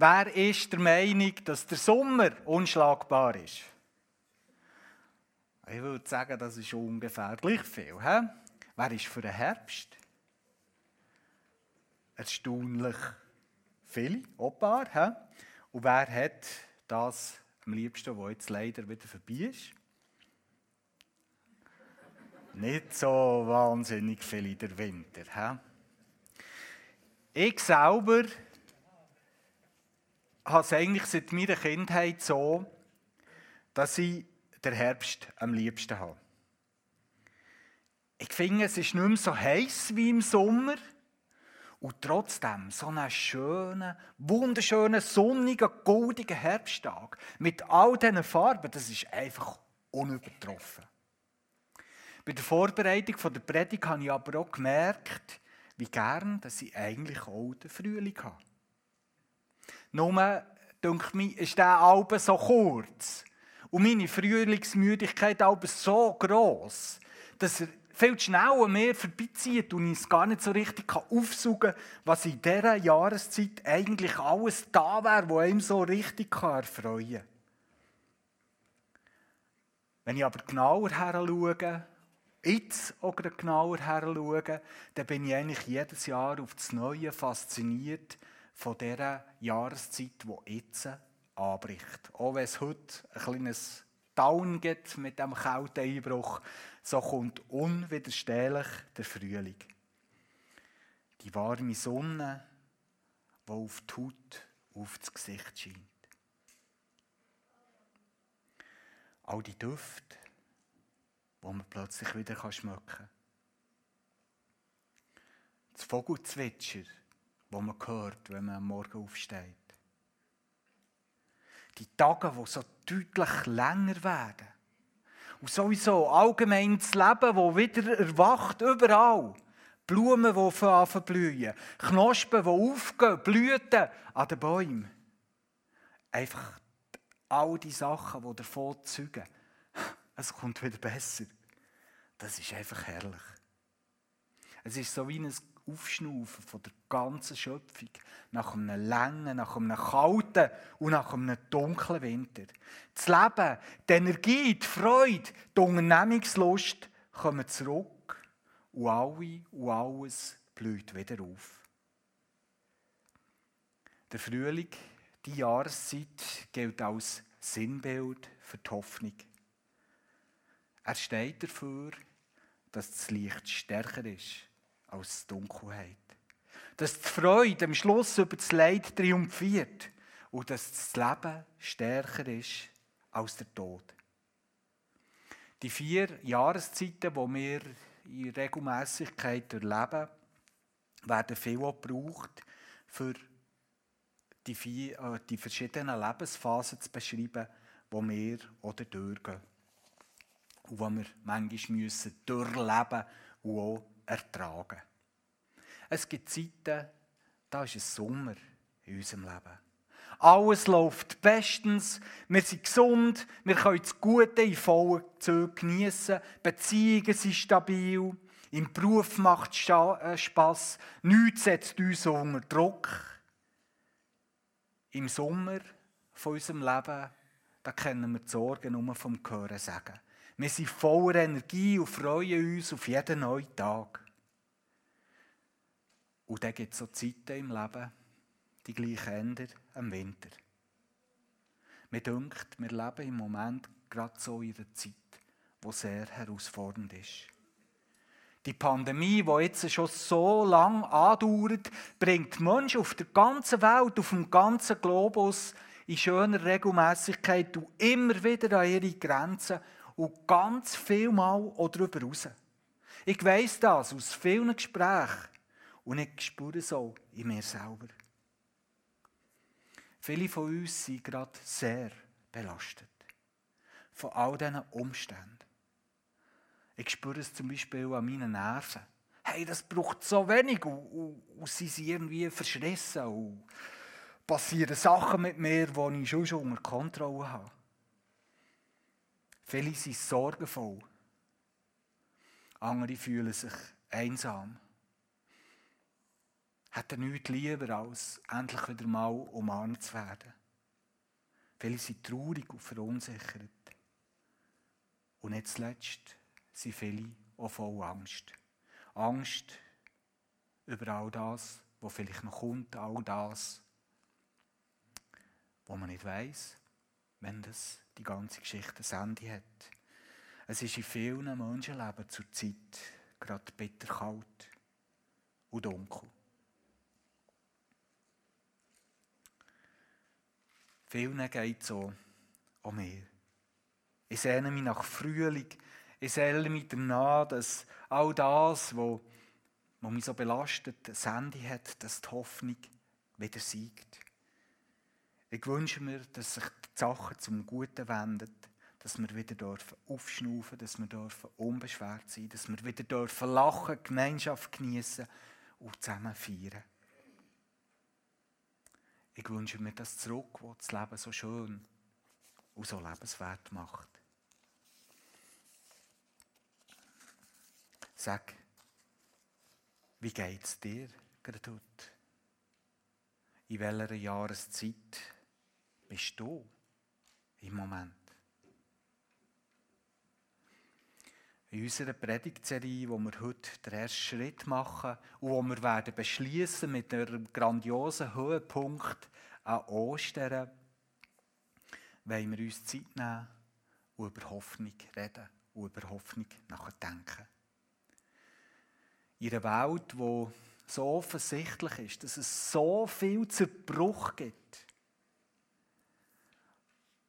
Wer ist der Meinung, dass der Sommer unschlagbar ist? Ich würde sagen, das ist ungefähr gleich viel. He? Wer ist für den Herbst? Erstaunlich viele, auch paar. He? Und wer hat das am liebsten, was jetzt leider wieder vorbei ist? Nicht so wahnsinnig viel in der Winter. He? Ich selber habe es eigentlich seit meiner Kindheit so, dass ich den Herbst am liebsten habe. Ich finde, es ist nicht mehr so heiß wie im Sommer und trotzdem so einen schönen, wunderschönen, sonnigen, goldigen Herbsttag mit all diesen Farben, das ist einfach unübertroffen. Bei der Vorbereitung der Predigt habe ich aber auch gemerkt, wie gern dass ich eigentlich auch den Frühling habe. Nur, denke ich, ist der Alben so kurz und meine Frühlingsmüdigkeit so groß, dass er viel schneller mir vorbeizieht und ich es gar nicht so richtig aufsaugen kann, was in dieser Jahreszeit eigentlich alles da wäre, was einem so richtig erfreuen kann. Wenn ich aber genauer her schaue, jetzt auch genauer her schaue, dann bin ich eigentlich jedes Jahr auf das Neue fasziniert von dieser Jahreszeit, die jetzt anbricht. Auch wenn es heute ein kleines Down gibt mit dem kalten Einbruch, so kommt unwiderstehlich der Frühling. Die warme Sonne, die auf die Haut, auf das Gesicht scheint. All die Düfte, die man plötzlich wieder schmecken kann. Das Vogelzwitscher, das man hört, wenn man am Morgen aufsteht die Tage, die so deutlich länger werden. Und sowieso allgemein das Leben, das wieder erwacht, überall. Blumen, die anfangen blühen. Knospen, die aufgehen, Blüten an den Bäumen. Einfach all die Sachen, die davon zeugen. Es kommt wieder besser. Das ist einfach herrlich. Es ist so wie ein Aufschnaufen von der ganzen Schöpfung nach einem langen, nach einem kalten und nach einem dunklen Winter. Das Leben, die Energie, die Freude, die Unternehmungslust kommen zurück und alle und alles blüht wieder auf. Der Frühling, die Jahreszeit, gilt als Sinnbild für die Hoffnung. Er steht dafür, dass das Licht stärker ist als die Dunkelheit. Dass die Freude am Schluss über das Leid triumphiert und dass das Leben stärker ist als der Tod. Die vier Jahreszeiten, die wir in Regelmäßigkeit erleben, werden viel auch gebraucht, für die, vier, äh, die verschiedenen Lebensphasen zu beschreiben, die wir oder durchgehen. Und die wir manchmal müssen durchleben und auch ertragen. Es gibt Zeiten, da ist es Sommer in unserem Leben. Alles läuft bestens, wir sind gesund, wir können das Gute in vollen Zügen geniessen, Beziehungen sind stabil, im Beruf macht es äh, Spass, nichts setzt uns unter Druck. Im Sommer von unserem Leben, da kennen wir die Sorgen nur vom Hören sagen. Wir sind voller Energie und freuen uns auf jeden neuen Tag. Und dann gibt es so Zeiten im Leben, die gleichen Ende am Winter. Mir denkt, wir leben im Moment gerade so in einer Zeit, die sehr herausfordernd ist. Die Pandemie, die jetzt schon so lange andauert, bringt Menschen auf der ganzen Welt, auf dem ganzen Globus in schöner Regelmäßigkeit und immer wieder an ihre Grenzen und ganz viel Mal auch darüber raus. Ich weiss das aus vielen Gesprächen und ich spüre es auch in mir selber. Viele von uns sind gerade sehr belastet von all diesen Umständen. Ich spüre es zum Beispiel an meinen Nerven. Hey, das braucht so wenig und, und, und sie sind irgendwie verschrissen und passieren Sachen mit mir, die ich schon, unter Kontrolle habe. Viele sind sorgenvoll. Andere fühlen sich einsam. hat er nichts lieber, als endlich wieder mal umarmt zu werden. Viele sind traurig und verunsichert. Und nicht zuletzt sind viele auch voll Angst. Angst über all das, was vielleicht noch kommt, all das, wo man nicht weiß, wenn das die ganze Geschichte ein Ende hat. Es ist in vielen Menschenleben zur Zeit gerade bitterkalt und dunkel. Vielen geht es so an mir. Ich sehne mich nach Frühling. Ich sehne mich danach, dass all das, was mich so belastet, ein Ende hat, dass die Hoffnung wieder siegt. Ich wünsche mir, dass sich die Sachen zum Guten wenden, dass wir wieder dürfen aufschnaufen, dass wir dürfen unbeschwert sein, dass wir wieder dürfen lachen, Gemeinschaft genießen und zusammen feiern. Ich wünsche mir das zurück, was das Leben so schön und so lebenswert macht. Sag, wie geht es dir gerade heute? In welcher Jahreszeit bist du im Moment? In unserer Predigtserie, wo wir heute den ersten Schritt machen und wo wir werden beschließen mit einem grandiosen Höhepunkt an Ostern, wollen wir uns Zeit nehmen und über Hoffnung reden und über Hoffnung nachdenken. In einer Welt, wo so offensichtlich ist, dass es so viel Zerbruch gibt,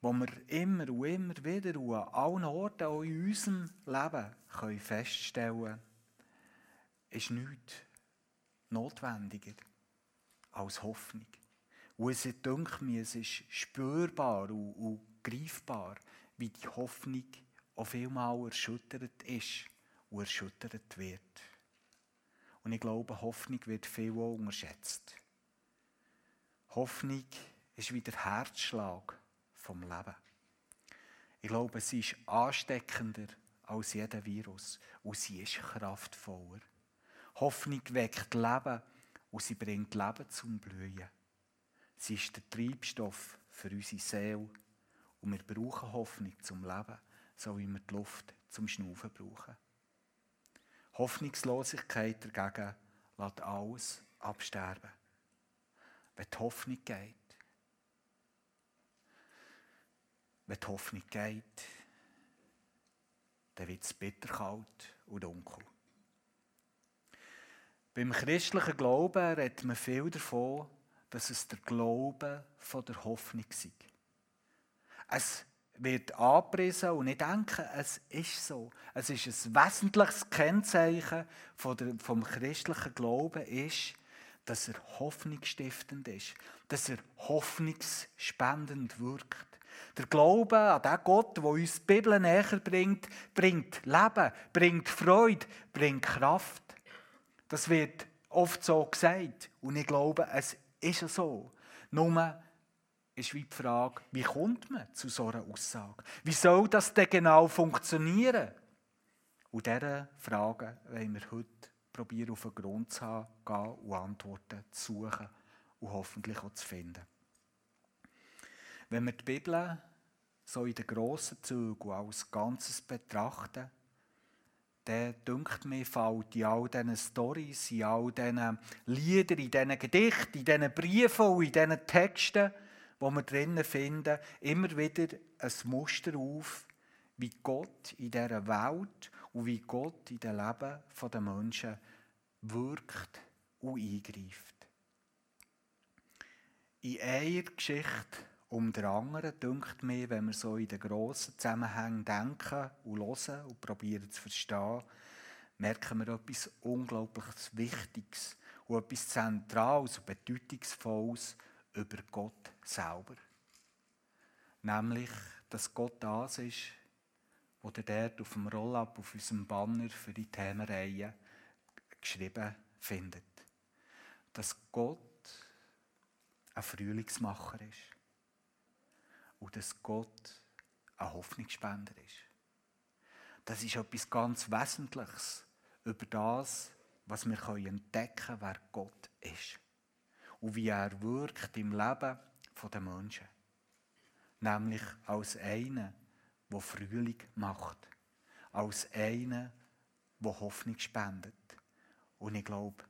wo wir immer und immer wieder und an allen Orten auch in unserem Leben können feststellen können, ist nichts notwendiger als Hoffnung. Und es denkt mir, es ist spürbar und, und greifbar, wie die Hoffnung auch vielmal erschüttert ist und erschüttert wird. Und ich glaube, Hoffnung wird viel unterschätzt. Hoffnung ist wie der Herzschlag vom Leben. Ich glaube, sie ist ansteckender als jeder Virus und sie ist kraftvoller. Hoffnung weckt Leben und sie bringt Leben zum Blühen. Sie ist der Treibstoff für unsere Seele und wir brauchen Hoffnung zum Leben, so wie wir die Luft zum Schnaufen brauchen. Hoffnungslosigkeit dagegen lässt alles absterben. Wenn die Hoffnung geht, wenn die Hoffnung geht, dann wird es bitterkalt und dunkel. Beim christlichen Glauben redet man viel davon, dass es der Glaube von der Hoffnung ist. Es wird angepriesen und ich denke, es ist so. Es ist ein wesentliches Kennzeichen vom christlichen Glauben, ist, dass er hoffnungsstiftend ist, dass er hoffnungsspendend wirkt. Der Glaube an den Gott, der uns die Bibel näher bringt, bringt Leben, bringt Freude, bringt Kraft. Das wird oft so gesagt. Und ich glaube, es ist so. Nur ist wie die Frage, wie kommt man zu so einer Aussage? Wie soll das denn genau funktionieren? Und diese Fragen wollen wir heute probieren, auf den Grund zu gehen und Antworten zu suchen und hoffentlich auch zu finden. Wenn wir die Bibel so in den grossen Zügen als Ganzes betrachten, dann dünkt mir, fällt in all diesen Storys, in all diesen Liedern, in diesen Gedichten, in diesen Briefen und in diesen Texten, die wir drinnen finden, immer wieder ein Muster auf, wie Gott in dieser Welt und wie Gott in dem Leben der Menschen wirkt und eingreift. In einer Geschichte um der anderen, dünkt mir, wenn wir so in den grossen Zusammenhängen denken und hören und probieren zu verstehen, merken wir etwas unglaublich Wichtiges und etwas Zentrales und Bedeutungsvolles über Gott selber. Nämlich, dass Gott das ist, was er dort auf dem Roll-up, auf unserem Banner für die Themenreihe geschrieben findet. Dass Gott ein Frühlingsmacher ist und dass Gott ein Hoffnungsspender ist. Das ist etwas ganz Wesentliches über das, was wir entdecken können, wer Gott ist. Und wie er wirkt im Leben der Menschen. Nämlich als einer, der Frühling macht. Als einer, der Hoffnung spendet. Und ich glaube,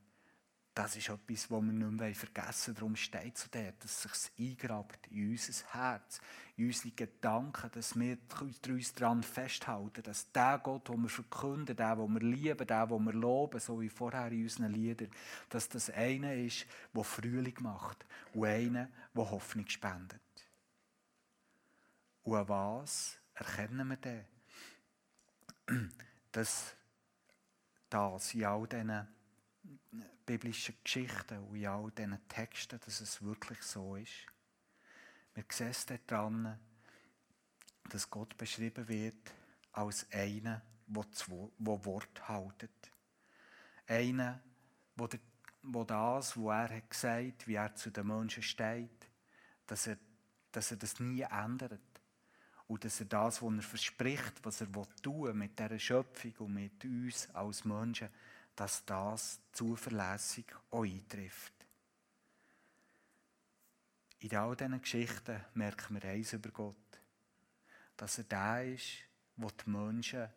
das ist etwas, das wir nicht mehr vergessen wollen. Darum steht es dort, dass es sich eingrabt in unser Herz, in unsere Gedanken, dass wir uns daran festhalten, dass der Gott, den wir verkünden, der, den wir lieben, der, den wir loben, so wie vorher in unseren Liedern, dass das einer ist, der Frühling macht und einer, der Hoffnung spendet. Und an was erkennen wir denn? Dass das in all diesen biblischen Geschichten und in all diesen Texten, dass es wirklich so ist. Wir sehen daran, dass Gott beschrieben wird als einer, der Wort haltet. Einer, der, das, was er hat gesagt wie er zu den Menschen steht, dass er, dass er das nie ändert. Und dass er das, was er verspricht, was er tun will mit dieser Schöpfung und mit uns als Menschen, dass das zuverlässig auch eintrifft. In all diesen Geschichten merken wir eins über Gott, dass er der ist, der die Menschen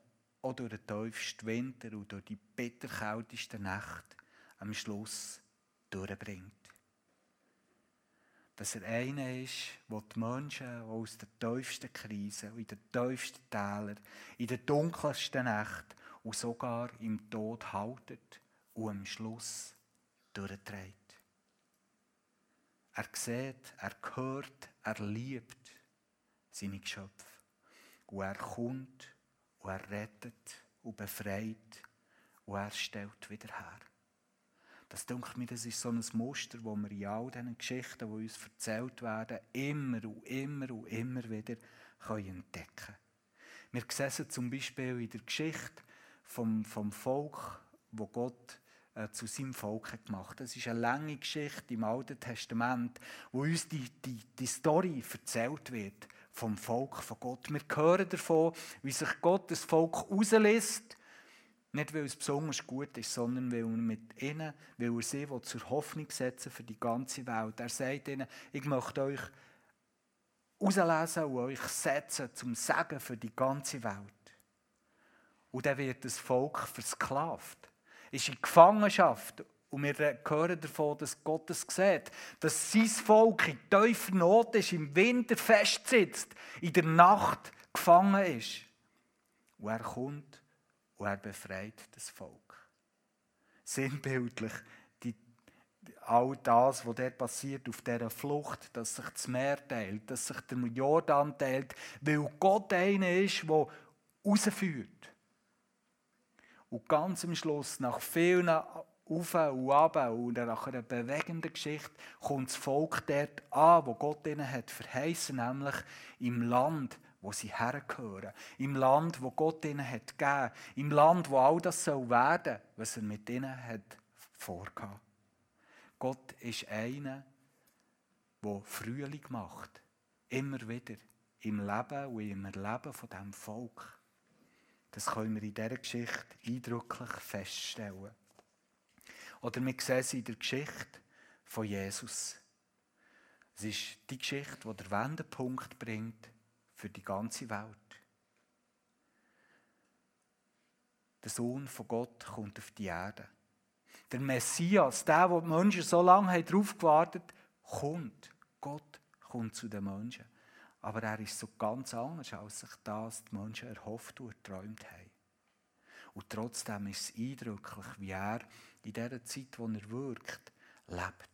auch durch den tiefsten Winter und durch die bitterkältesten Nächte am Schluss durchbringt. Dass er einer ist, der die Menschen aus der tiefsten Krise, in den tiefsten Tälern, in den dunkelsten Nächten und sogar im Tod haltet und am Schluss durchträgt. Er sieht, er hört, er liebt seine Geschöpfe. Und er kommt und er rettet und befreit und er stellt wieder her. Das denke mir, das ist so ein Muster, das wir in all diesen Geschichten, die uns erzählt werden, immer und immer und immer wieder entdecken können. Wir sehen es zum Beispiel in der Geschichte vom, vom Volk, wo Gott äh, zu seinem Volk hat gemacht. Das ist eine lange Geschichte im Alten Testament, wo uns die, die, die Story erzählt wird vom Volk von Gott. Wir hören davon, wie sich Gott das Volk rauslässt, nicht weil es besonders gut ist, sondern weil er mit ihnen, weil er sie zur Hoffnung setzen für die ganze Welt. Er sagt ihnen, ich möchte euch rauslesen und euch setzen zum Segen für die ganze Welt. Und dann wird das Volk versklavt, ist in Gefangenschaft. Und wir hören davon, dass Gott es sieht, dass sein Volk in tiefer Not ist, im Winter festsitzt, in der Nacht gefangen ist. Und er kommt und er befreit das Volk. Sinnbildlich all das, was dort passiert auf dieser Flucht, dass sich das Meer teilt, dass sich der Jordan teilt, weil Gott einer ist, der rausführt. Und ganz am Schluss, nach vielen Auf und Ab und nach einer bewegenden Geschichte, kommt das Volk dort an, wo Gott ihnen hat verheißen, nämlich im Land, wo sie hergehören. Im Land, wo Gott ihnen hat gegeben. Im Land, wo all das soll werden, was er mit ihnen hat vorgehabt. Gott ist einer, der Frühling macht. Immer wieder. Im Leben und im Erleben von diesem Volk. Das können wir in dieser Geschichte eindrücklich feststellen. Oder wir sehen es in der Geschichte von Jesus. Es ist die Geschichte, die der Wendepunkt bringt für die ganze Welt. Der Sohn von Gott kommt auf die Erde. Der Messias, der, wo die Menschen so lange darauf gewartet haben, kommt. Gott kommt zu den Menschen. Aber er ist so ganz anders, als sich das die Menschen erhofft und erträumt haben. Und trotzdem ist es eindrücklich, wie er in dieser Zeit, wo er wirkt, lebt.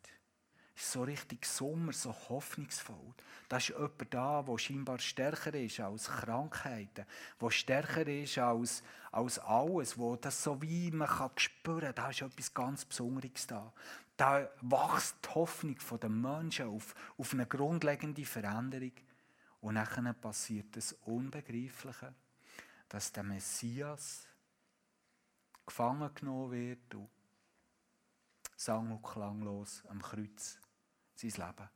Es ist so richtig Sommer, so hoffnungsvoll. Da ist jemand da, der scheinbar stärker ist als Krankheiten, der stärker ist als, als alles, wo das so wie man kann spüren da ist etwas ganz Besonderes da. Da wächst die Hoffnung der Menschen auf, auf eine grundlegende Veränderung. Und nachher passiert das Unbegreifliche, dass der Messias gefangen genommen wird und sang- und klanglos am Kreuz sein Leben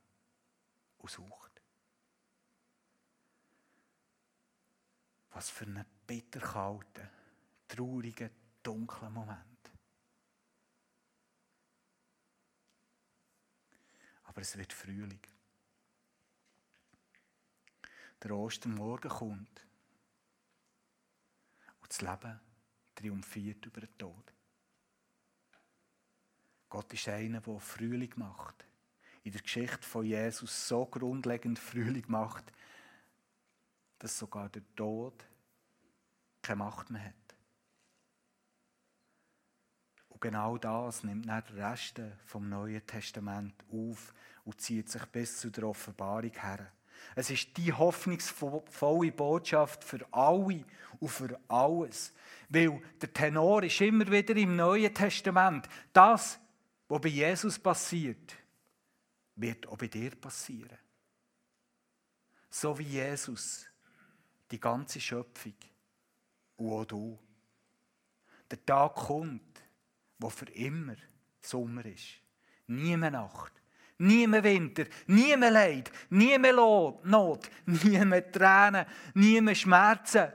aussucht. Was für einen bitterkalten, traurigen, dunklen Moment. Aber es wird Frühling. Der Ostermorgen kommt. Und das Leben triumphiert über den Tod. Gott ist einer, der Frühling macht. In der Geschichte von Jesus so grundlegend Frühling macht, dass sogar der Tod keine Macht mehr hat. Und genau das nimmt dann der Rest vom Neuen Testament auf und zieht sich bis zu der Offenbarung her. Es ist die hoffnungsvolle Botschaft für alle und für alles. Weil der Tenor ist immer wieder im Neuen Testament. Das, was bei Jesus passiert, wird auch bei dir passieren. So wie Jesus, die ganze Schöpfung und auch du. Der Tag kommt, wo für immer Sommer ist. Nie mehr Nacht, nie mehr Winter, nie mehr Leid, nie mehr Not, nie mehr Tränen, nie mehr Schmerzen,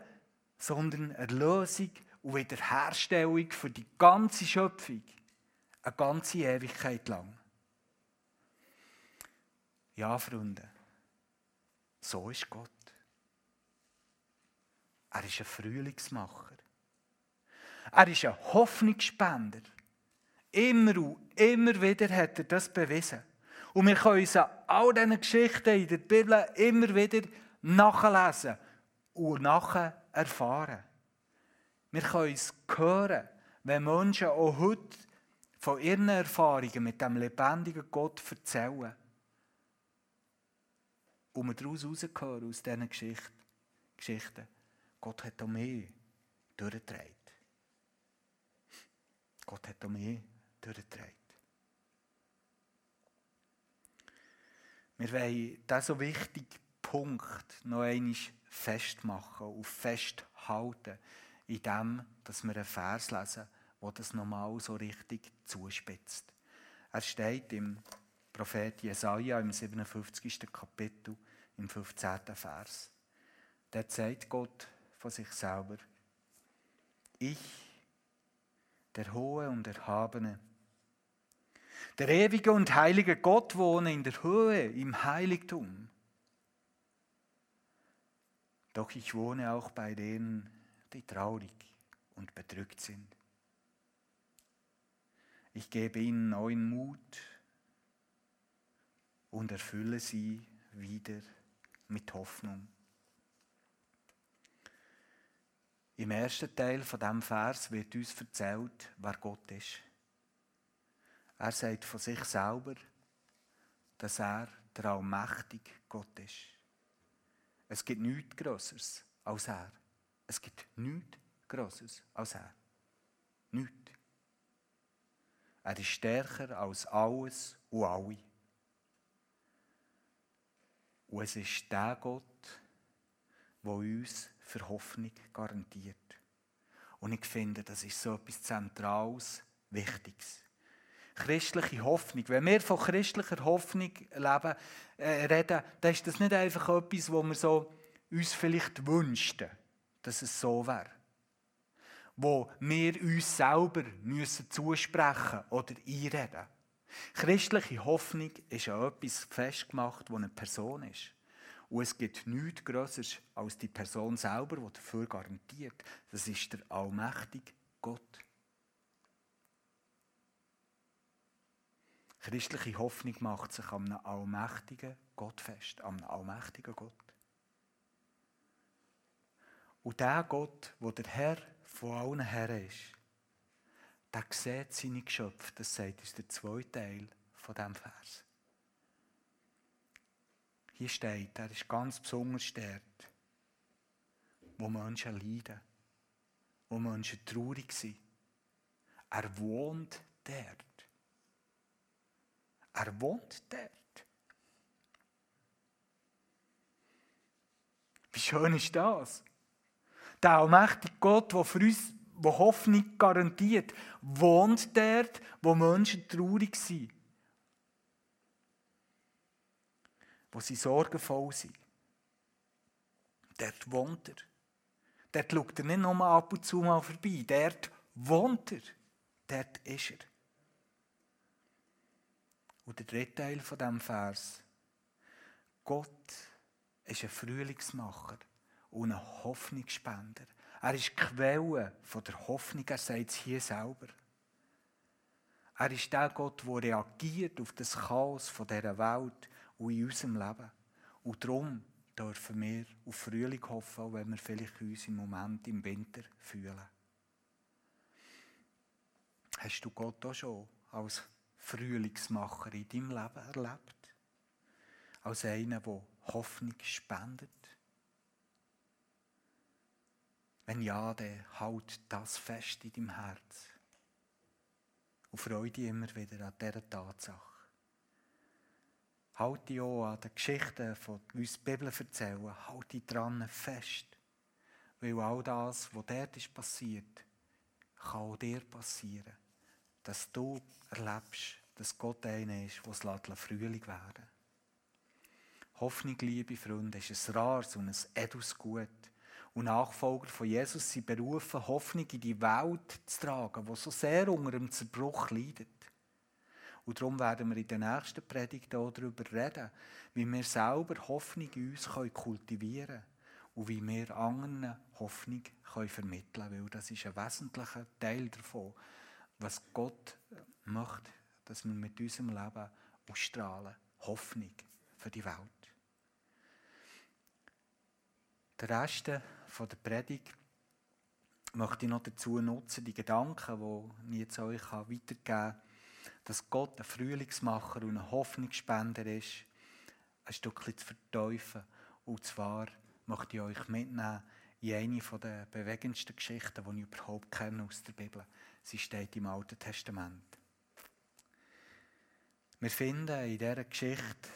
sondern Erlösung und Wiederherstellung für die ganze Schöpfung. Eine ganze Ewigkeit lang. Ja, Freunde, so ist Gott. Er ist ein Frühlingsmacher. Er ist ein Hoffnungsspender. Immer und immer wieder hat er das bewiesen. Und wir können uns an all diesen Geschichten in der Bibel immer wieder nachlesen und nachher erfahren. Wir können es hören, wenn Menschen auch heute von ihren Erfahrungen mit dem lebendigen Gott erzählen. Und wir daraus heraushören, aus diesen Geschichten. Gott hat auch mehr durchgetragen. Gott hat auch mehr durchgetragen. Wir wollen diesen so wichtigen Punkt noch einmal festmachen und festhalten, indem dass wir einen Vers lesen, der das nochmal so richtig zuspitzt. Er steht im Prophet Jesaja im 57. Kapitel, im 15. Vers. Da sagt Gott von sich selber, ich, der Hohe und Erhabene, der ewige und heilige Gott wohne in der Höhe, im Heiligtum. Doch ich wohne auch bei denen, die traurig und bedrückt sind. Ich gebe ihnen neuen Mut und erfülle sie wieder mit Hoffnung. Im ersten Teil von dem Vers wird uns erzählt, wer Gott ist. Er sagt von sich selber, dass er der allmächtige Gott ist. Es gibt nichts Grosseres als er. Es gibt nichts Grosseres als er. Nichts. Er ist stärker als alles und alle. Und es ist der Gott, der uns für Hoffnung garantiert. Und ich finde, das ist so etwas Zentrales, Wichtiges. Christliche Hoffnung. Wenn wir von christlicher Hoffnung leben, äh, reden, dann ist das nicht einfach etwas, wo wir so uns vielleicht wünschten, dass es so wäre. Wo wir uns selber müssen zusprechen oder einreden. Christliche Hoffnung ist ja etwas festgemacht, wo eine Person ist. Und es gibt nichts Größeres als die Person selber, die dafür garantiert. Das ist der allmächtige Gott. Christliche Hoffnung macht sich einem allmächtigen Gott fest, einem allmächtigen Gott. Und der Gott, wo der Herr von allen Herren ist, der sieht seine Geschöpfe. Das sagt uns der zweite Teil von diesem Vers. Hier steht, er ist ganz besonders dort, wo Menschen leiden, wo Menschen traurig sind. Er wohnt dort. Er wohnt dort. Wie schön ist das? Der allmächtige Gott, der für uns wo Hoffnung garantiert, wohnt dort, wo Menschen traurig sind. wo sie sorgenvoll sind. Dort wohnt er. Dort schaut er nicht nur ab und zu mal vorbei. Dort wohnt er. Dort ist er. Und der dritte Teil von diesem Vers. Gott ist ein Frühlingsmacher und ein Hoffnungsspender. Er ist die Quelle von der Hoffnung, er sagt es hier selber. Er ist der Gott, der reagiert auf das Chaos dieser Welt und in unserem Leben. Und darum dürfen wir auf Frühling hoffen, auch wenn wir vielleicht uns im Moment im Winter fühlen. Hast du Gott auch schon als Frühlingsmacher in deinem Leben erlebt? Als einer, der Hoffnung spendet? Wenn ja, dann halt das fest in deinem Herz. Und freue dich immer wieder an dieser Tatsache. Halt dich auch an den Geschichten, die uns die Bibel erzählen, halt dich dran fest. Weil all das, was dort ist passiert, kann auch dir passieren. Dass du erlebst, dass Gott einer ist, der es Frühling werden Hoffnung, liebe Freunde, ist ein rares und ein edles Gut. Und Nachfolger von Jesus sind berufen, Hoffnung in die Welt zu tragen, die so sehr unter dem Zerbruch leidet. Und darum werden wir in der nächsten Predigt darüber reden, wie wir selber Hoffnung in uns kultivieren können und wie wir anderen Hoffnung vermitteln können. Weil das ist ein wesentlicher Teil davon, was Gott möchte, dass wir mit unserem Leben ausstrahlen. Hoffnung für die Welt. Der Rest der Predigt möchte ich noch dazu nutzen, die Gedanken, die ich jetzt euch weitergeben kann, dass Gott ein Frühlingsmacher und ein Hoffnungsspender ist, ein Stückchen zu verteufeln. Und zwar möchte ich euch mitnehmen in eine der bewegendsten Geschichten, die ich überhaupt kenne aus der Bibel. Sie steht im Alten Testament. Wir finden in dieser Geschichte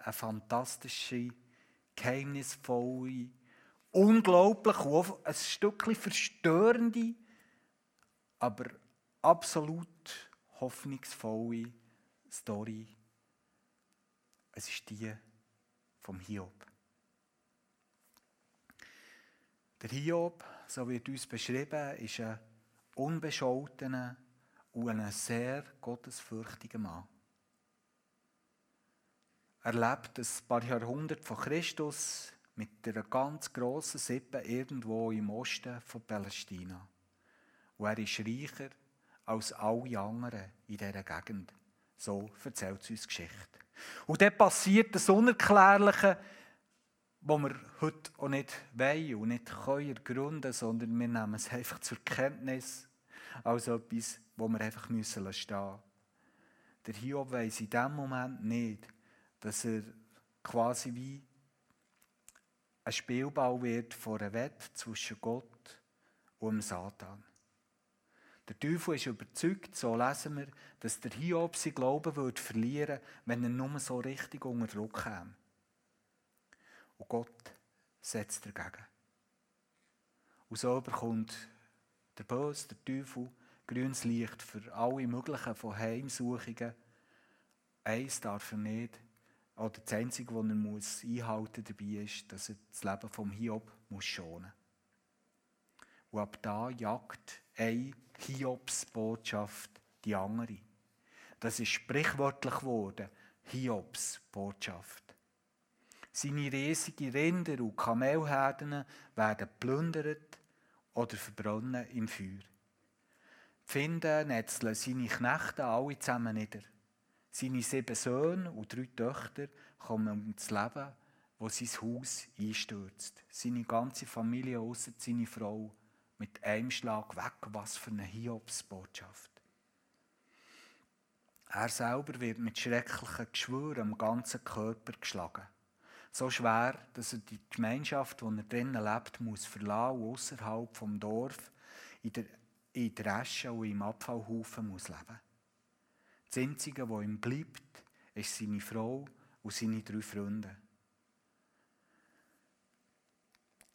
eine fantastische, geheimnisvolle, unglaublich ein Stückchen verstörende, aber absolut hoffnungsvolle Story. Es ist die vom Hiob. Der Hiob, so wird uns beschrieben, ist ein unbescholtener und ein sehr gottesfürchtiger Mann. Er lebt ein paar Jahrhunderte von Christus mit einer ganz grossen Sippe irgendwo im Osten von Palästina. Und er ist reicher als alle anderen in dieser Gegend. So erzählt es uns Geschichte. Und dann passiert das Unerklärliche, was wir heute auch nicht wollen und nicht können ergründen, sondern wir nehmen es einfach zur Kenntnis als etwas, wo wir einfach müssen stehen Der Hiob weiss in dem Moment nicht, dass er quasi wie ein Spielball wird vor einer Wette zwischen Gott und Satan. Der Teufel ist überzeugt, so lesen wir, dass der Hiob sein Glauben würde verlieren wenn er nur so richtig unter Druck käme. Und Gott setzt dagegen. Und so bekommt der Böse, der Teufel, grünes Licht für alle möglichen von Heimsuchungen. Eins darf er nicht. Oder das Einzige, was er muss einhalten dabei ist, dass er das Leben vom Hiob muss schonen muss. Und ab da jagt ein Hiobs Botschaft die andere. Das ist sprichwörtlich geworden, Hiobs Botschaft. Seine riesigen Rinder und Kamelherden werden plündert oder verbrennen im Feuer. Finden netzeln seine Knechte alle zusammen nieder. Seine sieben Söhne und drei Töchter kommen ums Leben, wo sein Haus einstürzt. Seine ganze Familie, außer seine Frau, mit einem Schlag weg. Was für eine Hiobsbotschaft. Er selber wird mit schrecklichen Geschwüren am ganzen Körper geschlagen. So schwer, dass er die Gemeinschaft, in er drinnen lebt, muss verlassen und außerhalb vom Dorf in der, in der Asche und im Abfallhaufen muss leben. Das Einzige, was ihm bleibt, ist seine Frau und seine drei Freunde.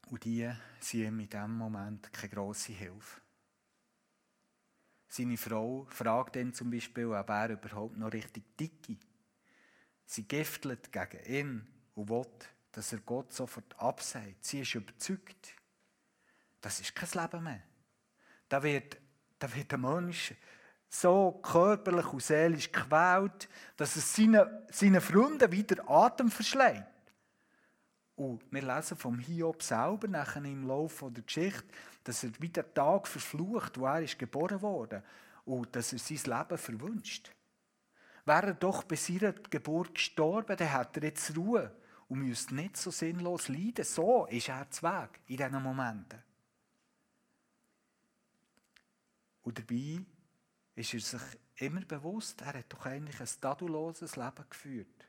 Und die sind ihm in diesem Moment keine grosse Hilfe. Seine Frau fragt ihn zum Beispiel, ob er überhaupt noch richtig dicke. Sie giftelt gegen ihn und will, dass er Gott sofort absagt. Sie ist überzeugt. Das ist kein Leben mehr. Da wird, da wird ein Mensch so körperlich und seelisch quält, dass es seinen, seinen Freunden wieder Atem verschlägt. Und wir lesen vom Hiob selber nachher im Laufe der Geschichte, dass er wieder Tag verflucht, wo er ist geboren wurde und dass er sein Leben verwünscht. Wäre er doch bei seiner Geburt gestorben, dann hätte er jetzt Ruhe und müsste nicht so sinnlos leiden. So ist er zu Weg in diesen Momenten. Und dabei ist er sich immer bewusst, er hat doch eigentlich ein tadelloses Leben geführt.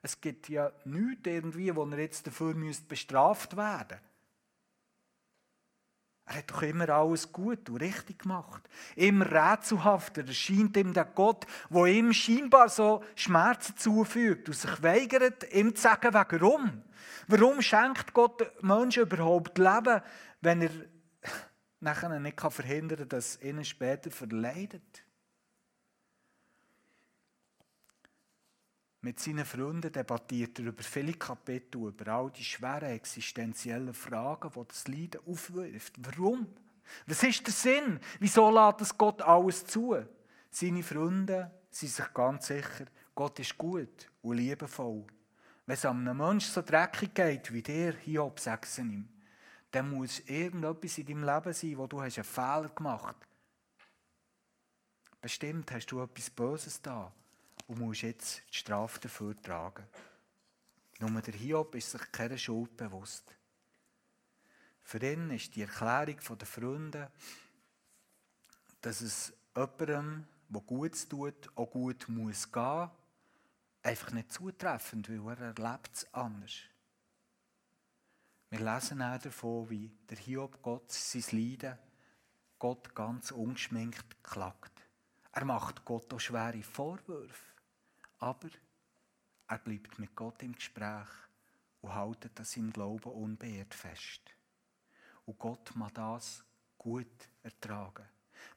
Es gibt ja nichts irgendwie, wo er jetzt dafür bestraft werden müsste. Er hat doch immer alles gut und richtig gemacht. Immer rätselhafter erscheint ihm der Gott, wo ihm scheinbar so Schmerzen zufügt und sich weigert, ihm zu sagen, warum. Warum schenkt Gott Menschen überhaupt Leben, wenn er nachher nicht verhindern kann, dass ihnen später verleidet? Mit seinen Freunden debattiert er über viele Kapitel, über all die schweren existenziellen Fragen, die das Leiden aufwirft. Warum? Was ist der Sinn? Wieso lässt es Gott alles zu? Seine Freunde sind sich ganz sicher, Gott ist gut und liebevoll. Wenn es einem Menschen so dreckig geht wie dir, Hiob, sagen sie ihm, dann muss irgendetwas in deinem Leben sein, wo du hast einen Fehler gemacht hast. Bestimmt hast du etwas Böses da und musst jetzt die Strafe dafür tragen. Nur der Hiob ist sich keine Schuld bewusst. Für ihn ist die Erklärung der Freunde, dass es jemandem, der Gutes tut, auch gut muss gehen, einfach nicht zutreffend, weil er erlebt es anders. Wir lesen auch davon, wie der Hiob Gott sein Leiden Gott ganz ungeschminkt klagt. Er macht Gott auch schwere Vorwürfe. Aber er bleibt mit Gott im Gespräch und hält an seinem Glauben unbeirrt fest. Und Gott mag das gut ertragen.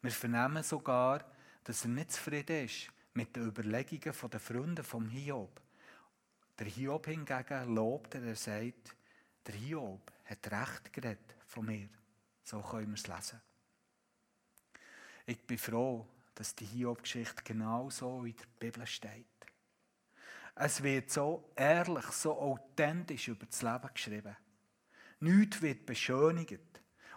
Wir vernehmen sogar, dass er nicht zufrieden ist mit den Überlegungen der Freunde vom Hiob. Der Hiob hingegen lobt er, er sagt, der Hiob hat recht geredet von mir. So können wir es lesen. Ich bin froh, dass die Hiob-Geschichte genau so in der Bibel steht. Es wird so ehrlich, so authentisch über das Leben geschrieben. Nichts wird beschönigt.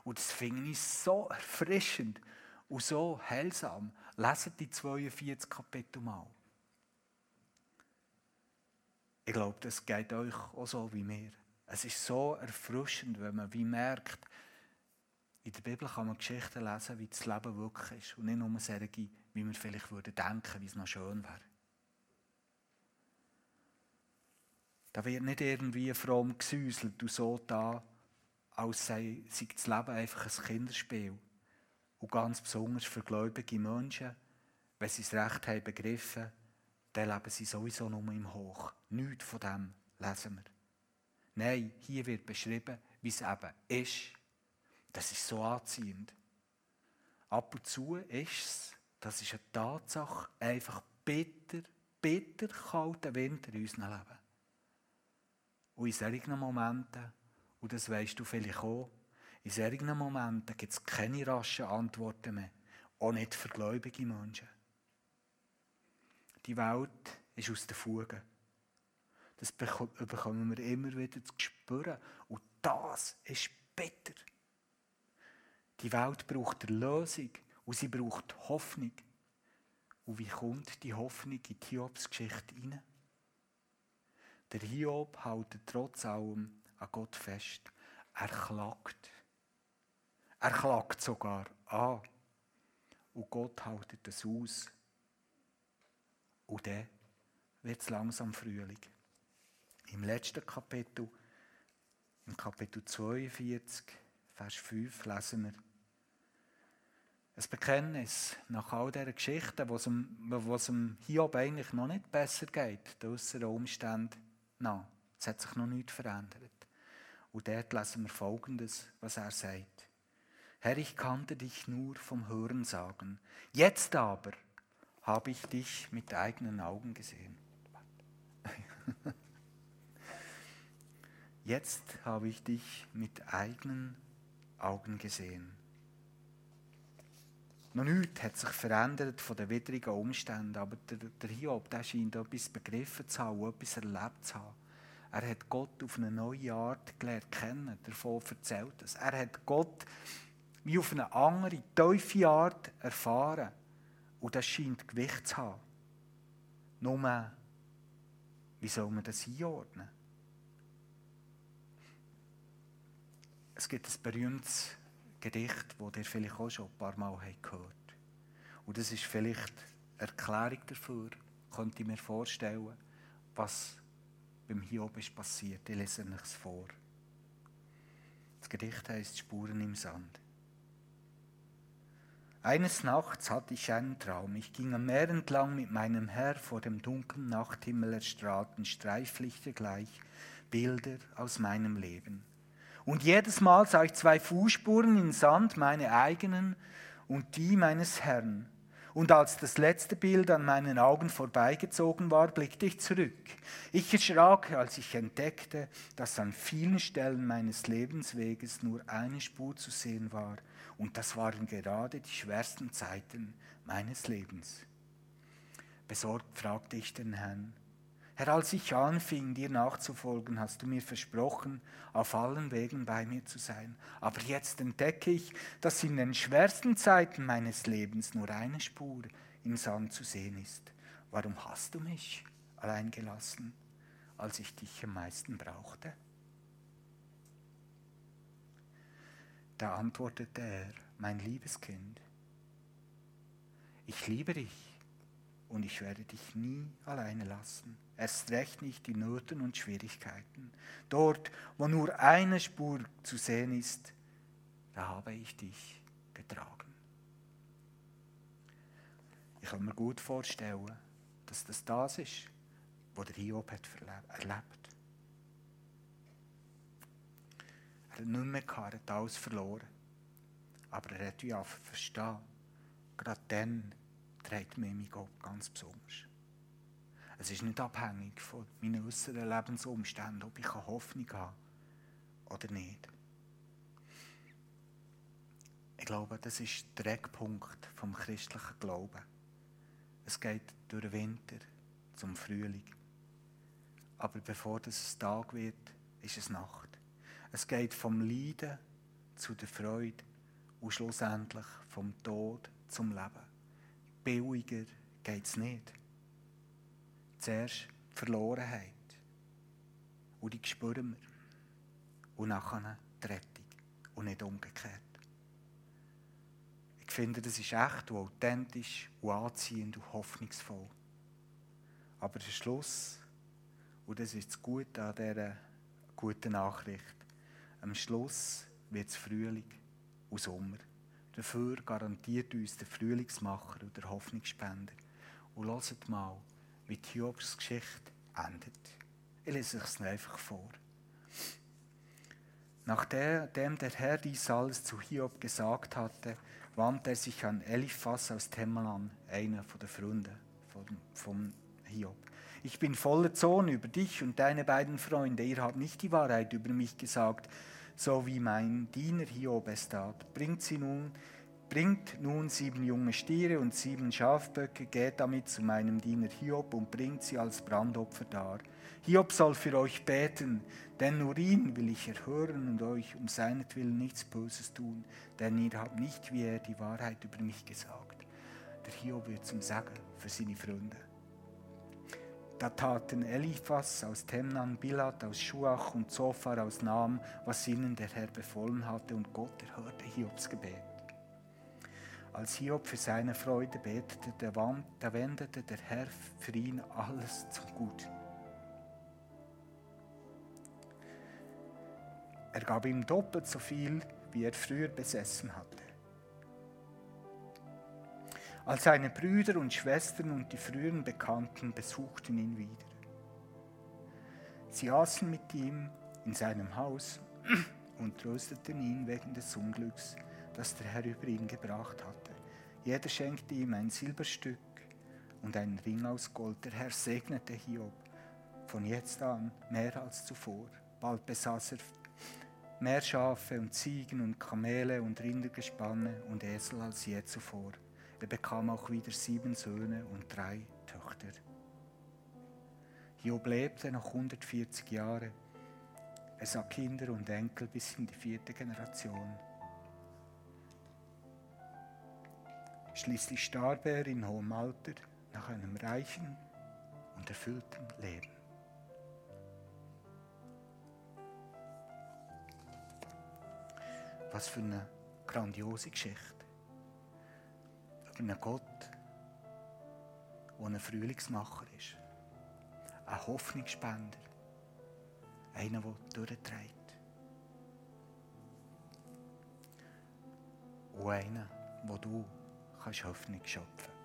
Und das finde ich so erfrischend und so heilsam. Leset die 42 Kapitel mal. Ich glaube, das geht euch auch so wie mir. Es ist so erfrischend, wenn man wie merkt, in der Bibel kann man Geschichten lesen, wie das Leben wirklich ist. Und nicht nur solche, wie man vielleicht würde denken, wie es noch schön wäre. Da wird nicht irgendwie fromm gesäuselt und so da, als sei, sei das Leben einfach ein Kinderspiel. Und ganz besonders für gläubige Menschen, wenn sie das Recht haben begriffen, dann leben sie sowieso nur im Hoch. Nichts von dem lesen wir. Nein, hier wird beschrieben, wie es eben ist. Das ist so anziehend. Ab und zu ist es, das ist eine Tatsache, einfach bitter, bitter kalter Winter in unserem Leben. Und in solchen Momenten, und das weißt du vielleicht auch, in solchen Momenten gibt es keine raschen Antworten mehr. Auch nicht für gläubige Menschen. Die Welt ist aus der Fuge. Das bekommen wir immer wieder zu spüren. Und das ist bitter. Die Welt braucht Lösung und sie braucht Hoffnung. Und wie kommt die Hoffnung in die Hiobs-Geschichte hinein? Der Hiob hält trotz allem an Gott fest. Er klagt. Er klagt sogar an. Und Gott hält das aus. Und dann wird es langsam Frühling. Im letzten Kapitel, im Kapitel 42, Vers 5, lesen wir, ein Bekenntnis nach all dieser Geschichten, wo es, dem Hiob eigentlich noch nicht besser geht, den äußeren Umständen Nein, Es hat sich noch nichts verändert. Und dort lesen wir Folgendes, was er sagt. Herr, ich kannte dich nur vom Hören sagen. Jetzt aber habe ich dich mit eigenen Augen gesehen. Jetzt habe ich dich mit eigenen Augen gesehen. Noch nichts hat sich verändert von den widrigen Umständen, aber der, der Hiob der scheint etwas begriffen zu haben, etwas erlebt zu haben. Er hat Gott auf eine neue Art gelernt kennen, davon erzählt es. Er hat Gott wie auf eine andere, tiefe Art erfahren. Und das scheint Gewicht zu haben. Nur, wie soll man das einordnen? Es gibt ein berühmtes Gedicht, das ihr vielleicht auch schon ein paar Mal gehört habt. Und das ist vielleicht eine Erklärung dafür, könnte ich mir vorstellen, was beim Hiob ist passiert. Ich lese es vor. Das Gedicht heißt Spuren im Sand. Eines Nachts hatte ich einen Traum. Ich ging am Meer entlang mit meinem Herr vor dem dunklen Nachthimmel erstrahlten Streiflichter gleich Bilder aus meinem Leben. Und jedes Mal sah ich zwei Fußspuren im Sand, meine eigenen und die meines Herrn. Und als das letzte Bild an meinen Augen vorbeigezogen war, blickte ich zurück. Ich erschrak, als ich entdeckte, dass an vielen Stellen meines Lebensweges nur eine Spur zu sehen war. Und das waren gerade die schwersten Zeiten meines Lebens. Besorgt fragte ich den Herrn, Herr, als ich anfing, dir nachzufolgen, hast du mir versprochen, auf allen Wegen bei mir zu sein. Aber jetzt entdecke ich, dass in den schwersten Zeiten meines Lebens nur eine Spur im Sand zu sehen ist. Warum hast du mich allein gelassen, als ich dich am meisten brauchte? Da antwortete er, mein liebes Kind, ich liebe dich und ich werde dich nie alleine lassen. Erst recht nicht in Nöten und Schwierigkeiten. Dort, wo nur eine Spur zu sehen ist, da habe ich dich getragen. Ich kann mir gut vorstellen, dass das das ist, was der Hiob hat erlebt. Er hat nicht mehr hat alles verloren. Aber er hat ja verstehen, gerade dann, trägt mich mein Gott ganz besonders. Es ist nicht abhängig von meinen äußeren Lebensumständen, ob ich Hoffnung habe oder nicht. Ich glaube, das ist der Eckpunkt vom christlichen Glauben. Es geht durch den Winter zum Frühling. Aber bevor es Tag wird, ist es Nacht. Es geht vom Leiden zu der Freude und schlussendlich vom Tod zum Leben billiger geht es nicht. Zuerst die Verlorenheit. Und die spüren wir. Und nachher die Rettung. Und nicht umgekehrt. Ich finde, das ist echt und authentisch und anziehend und hoffnungsvoll. Aber der Schluss, und das ist das Gute an dieser guten Nachricht, am Schluss wird es Frühling und Sommer. Dafür garantiert uns der Frühlingsmacher und der Hoffnungsspender. Und hört mal, wie die Hiobs Geschichte endet. Ich lese es einfach vor. Nachdem der Herr dies alles zu Hiob gesagt hatte, wandte er sich an Eliphas aus Temelan, einer der Freunde von, von Hiob. Ich bin voller Zorn über dich und deine beiden Freunde. Ihr habt nicht die Wahrheit über mich gesagt, so wie mein Diener Hiob es tat. Bringt sie nun, bringt nun sieben junge Stiere und sieben Schafböcke, geht damit zu meinem Diener Hiob und bringt sie als Brandopfer dar. Hiob soll für euch beten, denn nur ihn will ich erhören und euch um seinetwillen nichts Böses tun, denn ihr habt nicht wie er die Wahrheit über mich gesagt. Der Hiob wird zum Sagen für seine Freunde. Da taten Eliphas aus Temnan, Bilat aus Schuach und Zophar aus Naam, was ihnen der Herr befohlen hatte, und Gott erhörte Hiobs Gebet. Als Hiob für seine Freude betete, da wendete der Herr für ihn alles zum Guten. Er gab ihm doppelt so viel, wie er früher besessen hatte. Als seine Brüder und Schwestern und die früheren Bekannten besuchten ihn wieder. Sie aßen mit ihm in seinem Haus und trösteten ihn wegen des Unglücks, das der Herr über ihn gebracht hatte. Jeder schenkte ihm ein Silberstück und einen Ring aus Gold. Der Herr segnete Hiob von jetzt an mehr als zuvor. Bald besaß er mehr Schafe und Ziegen und Kamele und Rindergespanne und Esel als je zuvor. Er bekam auch wieder sieben Söhne und drei Töchter. Job lebte noch 140 Jahre. Er sah Kinder und Enkel bis in die vierte Generation. Schließlich starb er in hohem Alter nach einem reichen und erfüllten Leben. Was für eine grandiose Geschichte. Über einen Gott, der ein Frühlingsmacher ist. Ein Hoffnungsspender. Einer, der durchträgt. Und einer, wo du kannst Hoffnung schöpfen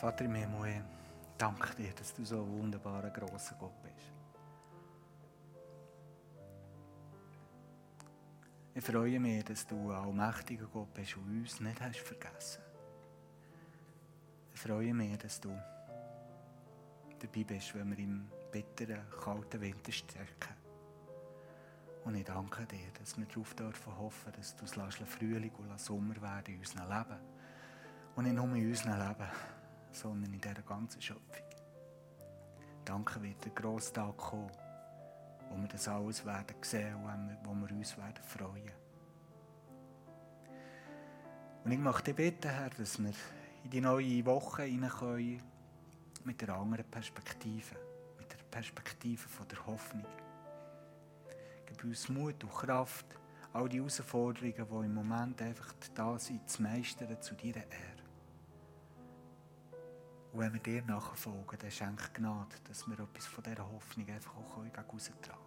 Vater im Himmel, danke dir, dass du so ein wunderbarer, grosser Gott bist. Ich freue mich, dass du allmächtiger Gott bist und uns nicht hast vergessen. Ich freue mich, dass du dabei bist, wenn wir im bitteren, kalten Winter stecken. Und ich danke dir, dass wir darauf dürfen hoffen, dass du es Frühling und Sommer werden in unserem Leben. Und nicht nur in unserem Leben, sondern in dieser ganzen Schöpfung. Danke wird der grosse Tag kommen, wo wir das alles werden sehen und wo wir uns werden freuen. Und ich möchte dich bitten, Herr, dass wir in die neue Woche hineinkommen mit einer anderen Perspektive, mit der Perspektive von der Hoffnung. Gib uns Mut und Kraft, all die Herausforderungen, die im Moment einfach da sind, zu meistern zu deiner Ehre. Und wenn wir dir nachfolgen, dann schenk Gnade, dass wir etwas von dieser Hoffnung einfach auch gegen können.